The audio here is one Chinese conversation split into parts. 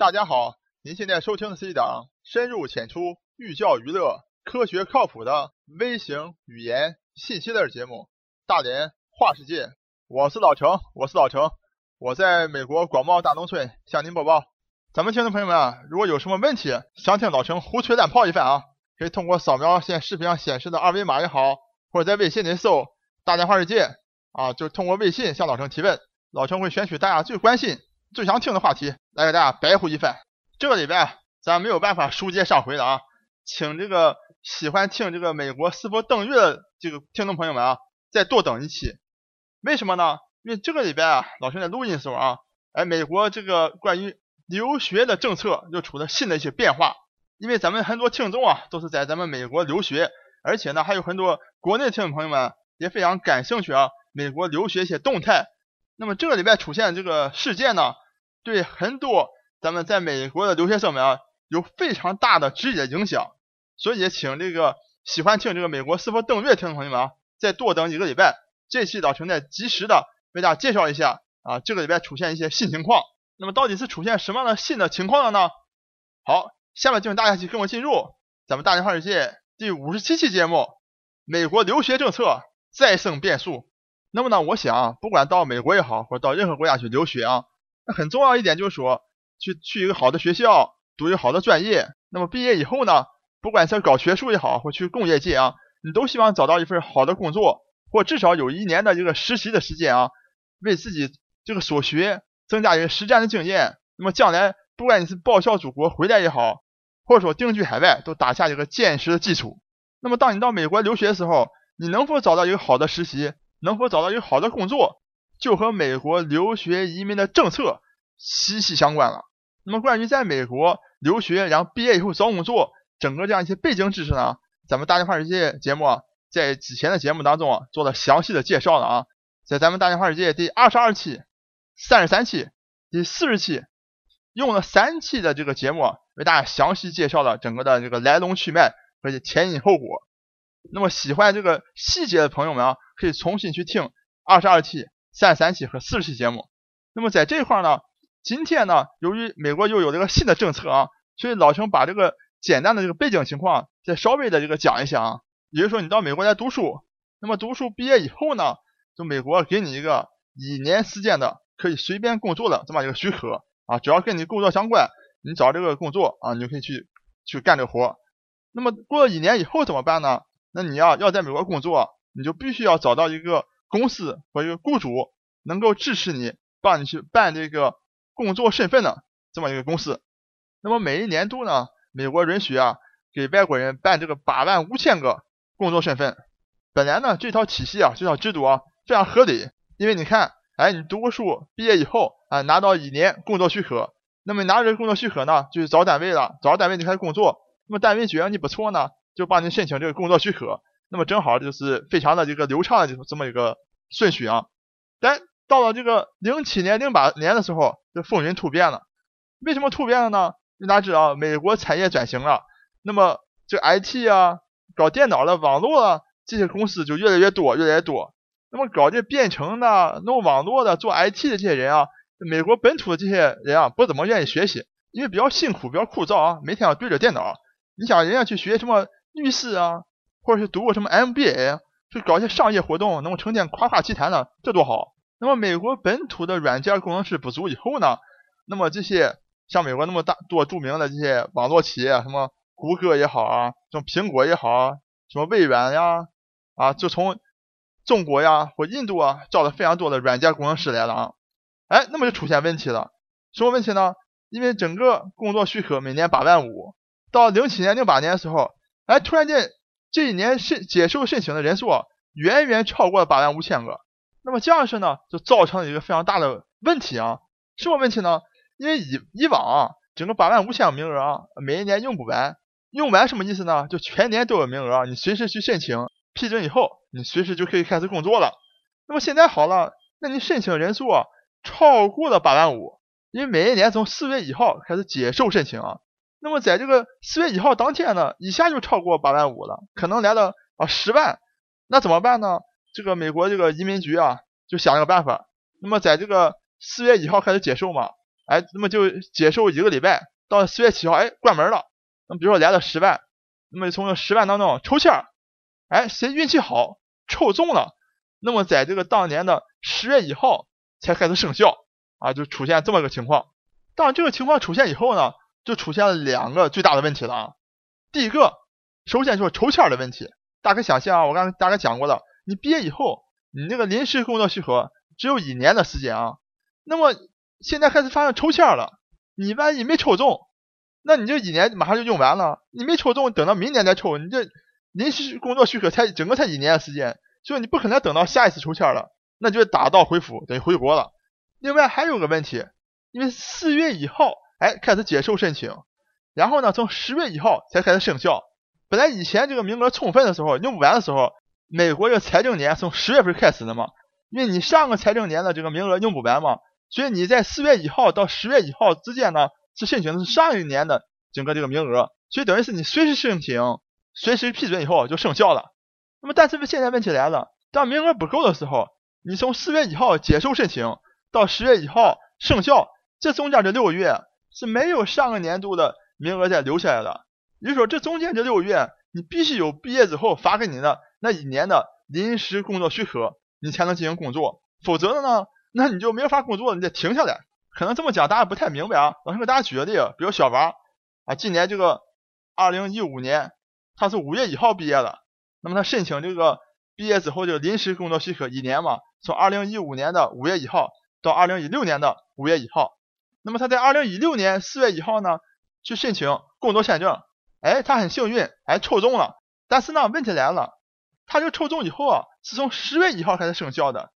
大家好，您现在收听的是一档深入浅出、寓教于乐、科学靠谱的微型语言信息类节目《大连话世界》。我是老程，我是老程，我在美国广袤大农村向您播报。咱们听众朋友们啊，如果有什么问题想听老程胡吹乱泡一番啊，可以通过扫描现视频上显示的二维码也好，或者在微信里搜“大连话世界”啊，就通过微信向老程提问，老程会选取大家最关心。最想听的话题，来给大家白呼一番。这个礼拜咱没有办法书接上回了啊，请这个喜欢听这个美国是否登月的这个听众朋友们啊，再多等一期。为什么呢？因为这个礼拜啊，老师在录音的时候啊，哎，美国这个关于留学的政策又出了新的一些变化。因为咱们很多听众啊，都是在咱们美国留学，而且呢，还有很多国内的听众朋友们也非常感兴趣啊，美国留学一些动态。那么这个礼拜出现这个事件呢，对很多咱们在美国的留学生们啊，有非常大的直接影响，所以也请这个喜欢听这个美国是否登月听众朋友们啊，再多等一个礼拜，这期老陈再及时的为大家介绍一下啊，这个礼拜出现一些新情况。那么到底是出现什么样的新的情况了呢？好，下面就请大家一起跟我进入咱们大连话世界第五十七期节目：美国留学政策再生变数。那么呢，我想，不管到美国也好，或者到任何国家去留学啊，很重要一点就是说，去去一个好的学校，读一个好的专业。那么毕业以后呢，不管是搞学术也好，或去工业界啊，你都希望找到一份好的工作，或至少有一年的这个实习的时间啊，为自己这个所学增加一个实战的经验。那么将来不管你是报效祖国回来也好，或者说定居海外，都打下一个坚实的基础。那么当你到美国留学的时候，你能否找到一个好的实习？能否找到一个好的工作，就和美国留学移民的政策息息相关了。那么，关于在美国留学，然后毕业以后找工作，整个这样一些背景知识呢，咱们大连话世界节目啊，在之前的节目当中啊，做了详细的介绍了啊。在咱们大连话世界第二十二期、三十三期、第四十期，用了三期的这个节目，为大家详细介绍了整个的这个来龙去脉和前因后果。那么喜欢这个细节的朋友们啊，可以重新去听二十二期、三十三期和四十期节目。那么在这块呢，今天呢，由于美国又有这个新的政策啊，所以老陈把这个简单的这个背景情况再稍微的这个讲一下啊。也就是说，你到美国来读书，那么读书毕业以后呢，就美国给你一个一年时间的可以随便工作的这么一个许可啊，只要跟你工作相关，你找这个工作啊，你就可以去去干这活。那么过了一年以后怎么办呢？那你要要在美国工作，你就必须要找到一个公司和一个雇主能够支持你，帮你去办这个工作身份的这么一个公司。那么每一年度呢，美国允许啊给外国人办这个八万五千个工作身份。本来呢这套体系啊这套制度啊非常合理，因为你看，哎你读过书毕业以后啊拿到一年工作许可，那么拿着工作许可呢就去找单位了，找单位就开始工作，那么单位觉得你不错呢。就帮你申请这个工作许可，那么正好就是非常的这个流畅的这这么一个顺序啊。但到了这个零七年、零八年的时候，就风云突变了。为什么突变了呢？大家知道，美国产业转型了，那么这 IT 啊、搞电脑的、网络啊这些公司就越来越多、越来越多。那么搞这编程的、弄网络的、做 IT 的这些人啊，美国本土的这些人啊，不怎么愿意学习，因为比较辛苦、比较枯燥啊，每天要对着电脑。你想人家去学什么？律师啊，或者是读过什么 MBA，去搞一些商业活动，能够成天夸夸其谈的，这多好。那么美国本土的软件工程师不足以后呢，那么这些像美国那么大多著名的这些网络企业，什么谷歌也好啊，什么苹果也好啊，什么微软呀，啊，就从中国呀或印度啊招了非常多的软件工程师来了啊。哎，那么就出现问题了，什么问题呢？因为整个工作许可每年八万五，到零七年、零八年的时候。哎，突然间，这一年申接受申请的人数啊，远远超过了八万五千个。那么这样式呢，就造成了一个非常大的问题啊。什么问题呢？因为以以往啊，整个八万五千个名额啊，每一年用不完。用完什么意思呢？就全年都有名额，你随时去申请，批准以后，你随时就可以开始工作了。那么现在好了，那你申请人数啊，超过了八万五，因为每一年从四月一号开始接受申请啊。那么在这个四月一号当天呢，一下就超过八万五了，可能来了啊十万，那怎么办呢？这个美国这个移民局啊，就想了个办法。那么在这个四月一号开始接受嘛，哎，那么就接受一个礼拜，到四月七号，哎，关门了。那么比如说来了十万，那么从这十万当中抽签儿，哎，谁运气好抽中了，那么在这个当年的十月一号才开始生效啊，就出现这么个情况。当这个情况出现以后呢，就出现了两个最大的问题了啊。第一个，首先就是抽签的问题。大家想象啊，我刚才大概讲过了，你毕业以后，你那个临时工作许可只有一年的时间啊，那么。现在开始发生抽签了，你万一没抽中，那你这一年马上就用完了。你没抽中，等到明年再抽，你这临时工作许可才整个才一年的时间，所以你不可能等到下一次抽签了，那就打道回府，等于回国了。另外还有个问题，因为四月一号哎开始接受申请，然后呢从十月一号才开始生效。本来以前这个名额充分的时候用不完的时候，美国这个财政年从十月份开始的嘛，因为你上个财政年的这个名额用不完嘛。所以你在四月一号到十月一号之间呢，是申请的是上一年的整个这个名额，所以等于是你随时申请，随时批准以后就生效了。那么但是现在问题来了，当名额不够的时候，你从四月一号接受申请到十月一号生效，这中间这六个月是没有上个年度的名额再留下来的。也就是说，这中间这六个月你必须有毕业之后发给你的那一年的临时工作许可，你才能进行工作，否则的呢？那你就没法工作，你得停下来。可能这么讲大家不太明白啊。老师给大家举个例，比如小王啊，今年这个二零一五年他是五月一号毕业的，那么他申请这个毕业之后这个临时工作许可一年嘛，从二零一五年的五月一号到二零一六年的五月一号。那么他在二零一六年四月一号呢去申请工作签证，哎，他很幸运，哎，抽中了。但是呢，问题来了，他这个抽中以后啊，是从十月一号开始生效的。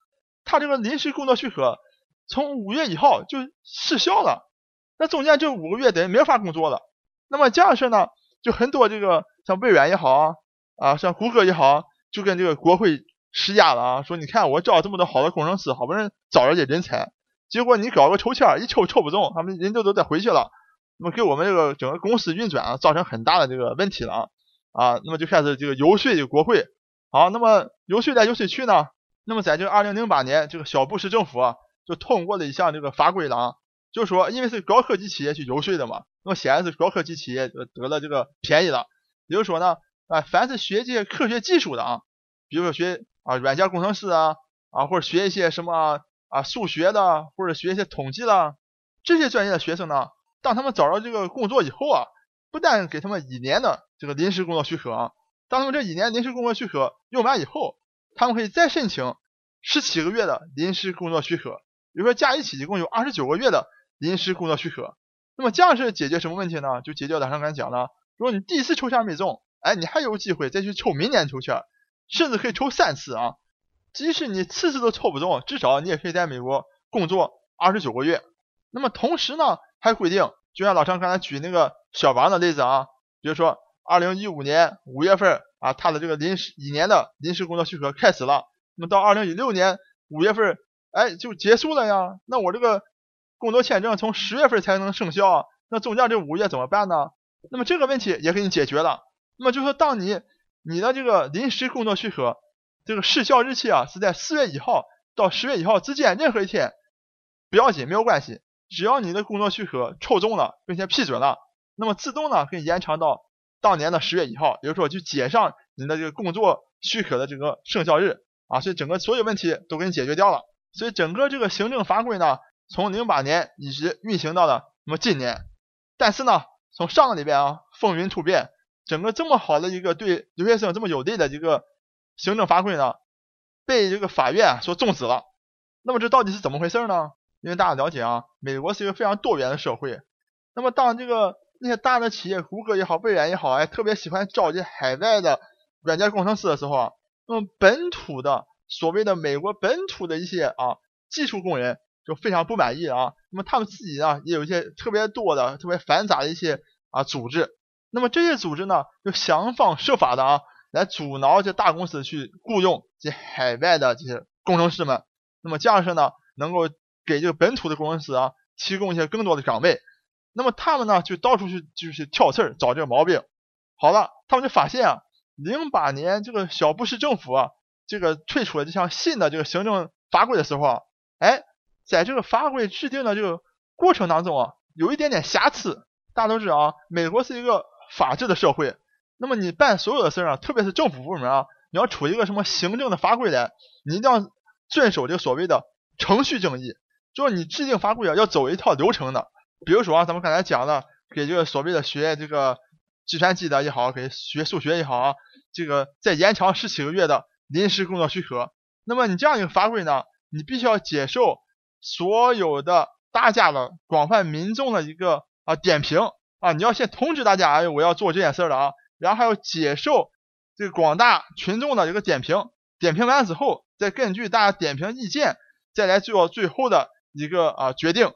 他这个临时工作许可从五月一号就失效了，那中间就五个月等于没法工作了。那么这样式呢，就很多这个像微软也好啊，啊像谷歌也好，就跟这个国会施压了啊，说你看我招这么多好的工程师，好不容易招人家人才，结果你搞个抽签一抽抽不中，他们人都都得回去了，那么给我们这个整个公司运转啊造成很大的这个问题了啊啊，那么就开始这个游说这个国会，好，那么游说来游说去呢？那么在这个二零零八年，这个小布什政府啊，就通过了一项这个法规了啊，就是说，因为是高科技企业去游说的嘛，那么显然是高科技企业得了这个便宜了。也就是说呢，啊，凡是学这些科学技术的啊，比如说学啊软件工程师啊，啊或者学一些什么啊数学的，或者学一些统计的这些专业的学生呢，当他们找到这个工作以后啊，不但给他们一年的这个临时工作许可啊，当他们这一年临时工作许可用完以后，他们可以再申请十七个月的临时工作许可，比如说加一起一共有二十九个月的临时工作许可。那么这样是解决什么问题呢？就解决了上刚才讲的，如果你第一次抽签没中，哎，你还有机会再去抽明年抽签，甚至可以抽三次啊。即使你次次都抽不中，至少你也可以在美国工作二十九个月。那么同时呢，还规定，就像老张刚才举那个小王的例子啊，比如说二零一五年五月份。啊，他的这个临时一年的临时工作许可开始了，那么到二零一六年五月份，哎，就结束了呀。那我这个工作签证从十月份才能生效，那中间这五月怎么办呢？那么这个问题也给你解决了。那么就说，当你你的这个临时工作许可这个失效日期啊是在四月一号到十月一号之间任何一天，不要紧，没有关系，只要你的工作许可抽中了并且批准了，那么自动呢可以延长到。当年的十月一号，也就是说，就接上你的这个工作许可的这个生效日啊，所以整个所有问题都给你解决掉了。所以整个这个行政法规呢，从零八年一直运行到了那么今年。但是呢，从上个礼拜啊，风云突变，整个这么好的一个对留学生这么有利的一个行政法规呢，被这个法院所终止了。那么这到底是怎么回事呢？因为大家了解啊，美国是一个非常多元的社会。那么当这个那些大的企业，谷歌也好，微软也好，哎，特别喜欢招这海外的软件工程师的时候啊，那么本土的所谓的美国本土的一些啊技术工人就非常不满意啊。那么他们自己呢，也有一些特别多的、特别繁杂的一些啊组织。那么这些组织呢，就想方设法的啊，来阻挠这大公司去雇佣这海外的这些工程师们。那么这样式呢，能够给这个本土的工程师啊提供一些更多的岗位。那么他们呢，就到处去就是挑刺儿，找这个毛病。好了，他们就发现啊，零八年这个小布什政府啊，这个推出了这项新的这个行政法规的时候啊，哎，在这个法规制定的这个过程当中啊，有一点点瑕疵。大家都知道啊，美国是一个法治的社会，那么你办所有的事儿啊，特别是政府部门啊，你要出一个什么行政的法规来，你一定要遵守这个所谓的程序正义，就是你制定法规啊，要走一套流程的。比如说啊，咱们刚才讲的，给这个所谓的学这个计算机的也好，给学数学也好啊，这个再延长十七个月的临时工作许可，那么你这样一个法规呢，你必须要接受所有的大家的广泛民众的一个。啊，点评啊，你要先通知大家，哎，我要做这件事了啊，然后还要接受这个广大群众的一个点评，点评完之后，再根据大家点评意见，再来做最后的一个啊决定。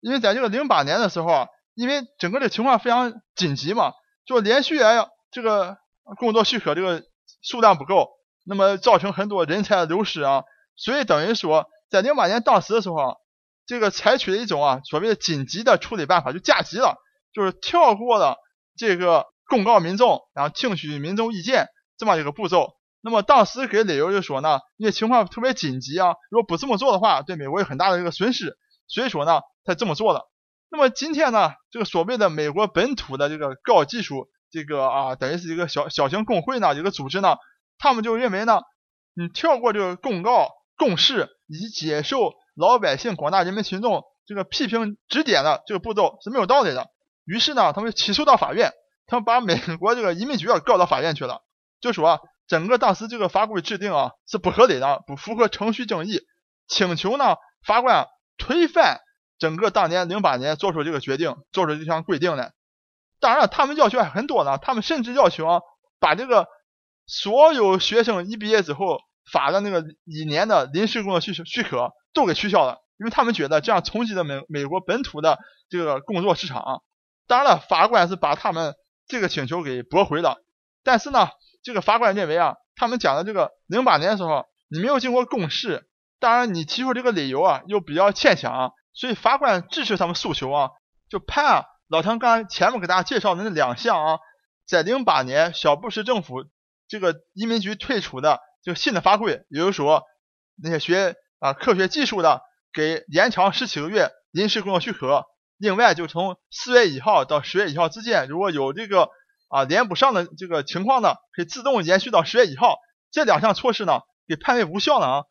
因为在这个零八年的时候啊，因为整个的情况非常紧急嘛，就连续哎这个工作许可这个数量不够，那么造成很多人才的流失啊，所以等于说在零八年当时的时候啊。这个采取了一种啊所谓的紧急的处理办法，就加急了，就是跳过了这个公告民众，然后听取民众意见这么一个步骤。那么当时给理由就说呢，因为情况特别紧急啊，如果不这么做的话，对美国有很大的一个损失，所以说呢才这么做了。那么今天呢，这个所谓的美国本土的这个高技术这个啊，等于是一个小小型工会呢，一个组织呢，他们就认为呢，你跳过这个公告公示以及接受。老百姓、广大人民群众这个批评指点的这个步骤是没有道理的。于是呢，他们起诉到法院，他们把美国这个移民局啊告到法院去了，就说啊整个当时这个法规制定啊是不合理的，不符合程序正义，请求呢法官推翻整个当年零八年做出这个决定，做出这项规定的。当然了，他们要求还很多呢，他们甚至要求啊把这个所有学生一毕业之后发的那个一年的临时工作许许可。都给取消了，因为他们觉得这样冲击了美美国本土的这个工作市场。当然了，法官是把他们这个请求给驳回了。但是呢，这个法官认为啊，他们讲的这个零八年的时候，你没有经过公示，当然你提出这个理由啊又比较牵强，所以法官支持他们诉求啊，就判啊老唐刚才前面给大家介绍的那两项啊，在零八年小布什政府这个移民局推出的就新的法规，也就是说那些学。啊，科学技术的给延长十七个月临时工作许可，另外就从四月一号到十月一号之间，如果有这个啊连不上的这个情况呢，可以自动延续到十月一号。这两项措施呢，给判为无效了啊。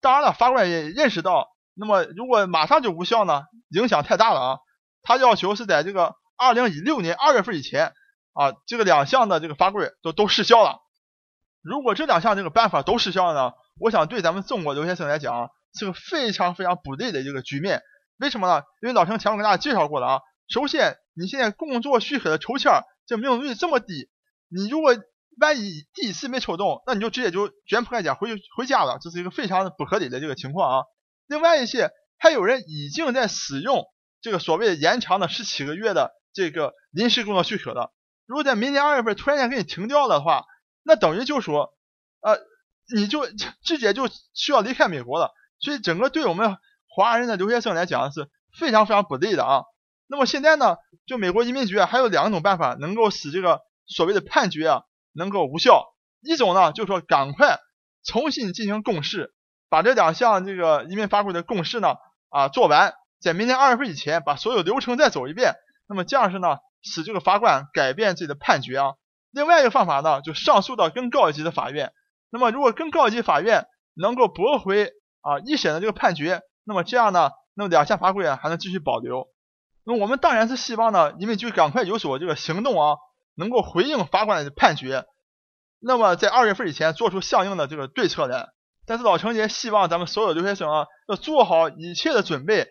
当然了，法官也认识到，那么如果马上就无效呢，影响太大了啊。他要求是在这个二零一六年二月份以前啊，这个两项的这个法规都都失效了。如果这两项这个办法都失效了呢，我想对咱们中国留学生来讲。是个非常非常不利的一个局面，为什么呢？因为老陈前面给大家介绍过了啊。首先，你现在工作许可的抽签这命中率这么低，你如果万一第一次没抽中，那你就直接就卷铺盖卷回去回家了，这是一个非常不合理的这个情况啊。另外一些，还有人已经在使用这个所谓的延长的十七个月的这个临时工作许可了，如果在明年二月份突然间给你停掉的话，那等于就说，呃，你就 直接就需要离开美国了。所以整个对我们华人的留学生来讲是非常非常不利的啊。那么现在呢，就美国移民局啊，还有两种办法能够使这个所谓的判决啊能够无效。一种呢，就是说赶快重新进行公示，把这两项这个移民法规的公示呢啊做完，在明年二月份以前把所有流程再走一遍。那么这样是呢，使这个法官改变自己的判决啊。另外一个方法呢，就上诉到更高一级的法院。那么如果更高级法院能够驳回。啊，一审的这个判决，那么这样呢，那么两项法规啊还能继续保留。那我们当然是希望呢，你们就赶快有所这个行动啊，能够回应法官的判决，那么在二月份以前做出相应的这个对策来。但是老陈也希望咱们所有留学生啊，要做好一切的准备，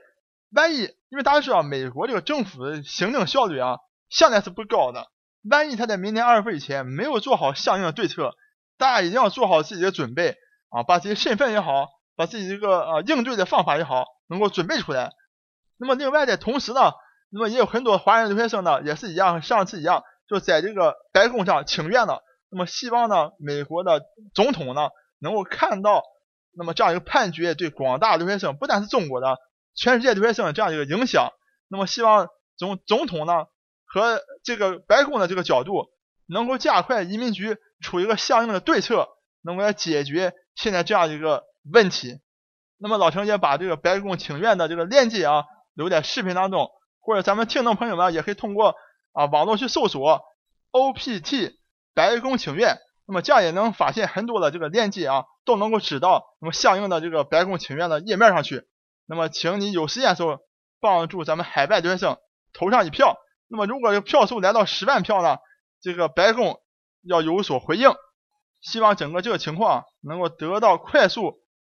万一因为大家知道美国这个政府的行政效率啊，向来是不高的，万一他在明年二月份以前没有做好相应的对策，大家一定要做好自己的准备啊，把自己身份也好。把自己这个呃应对的方法也好，能够准备出来。那么另外的同时呢，那么也有很多华人留学生呢，也是一样，上次一样，就在这个白宫上请愿了。那么希望呢，美国的总统呢，能够看到那么这样一个判决对广大留学生，不但是中国的，全世界留学生这样一个影响。那么希望总总统呢和这个白宫的这个角度，能够加快移民局出一个相应的对策，能够来解决现在这样一个。问题，那么老陈也把这个白宫请愿的这个链接啊留在视频当中，或者咱们听众朋友们也可以通过啊网络去搜索 OPT 白宫请愿，那么这样也能发现很多的这个链接啊，都能够指到那么相应的这个白宫请愿的页面上去。那么，请你有时间的时候帮助咱们海外留学生投上一票。那么，如果这票数来到十万票呢，这个白宫要有所回应。希望整个这个情况能够得到快速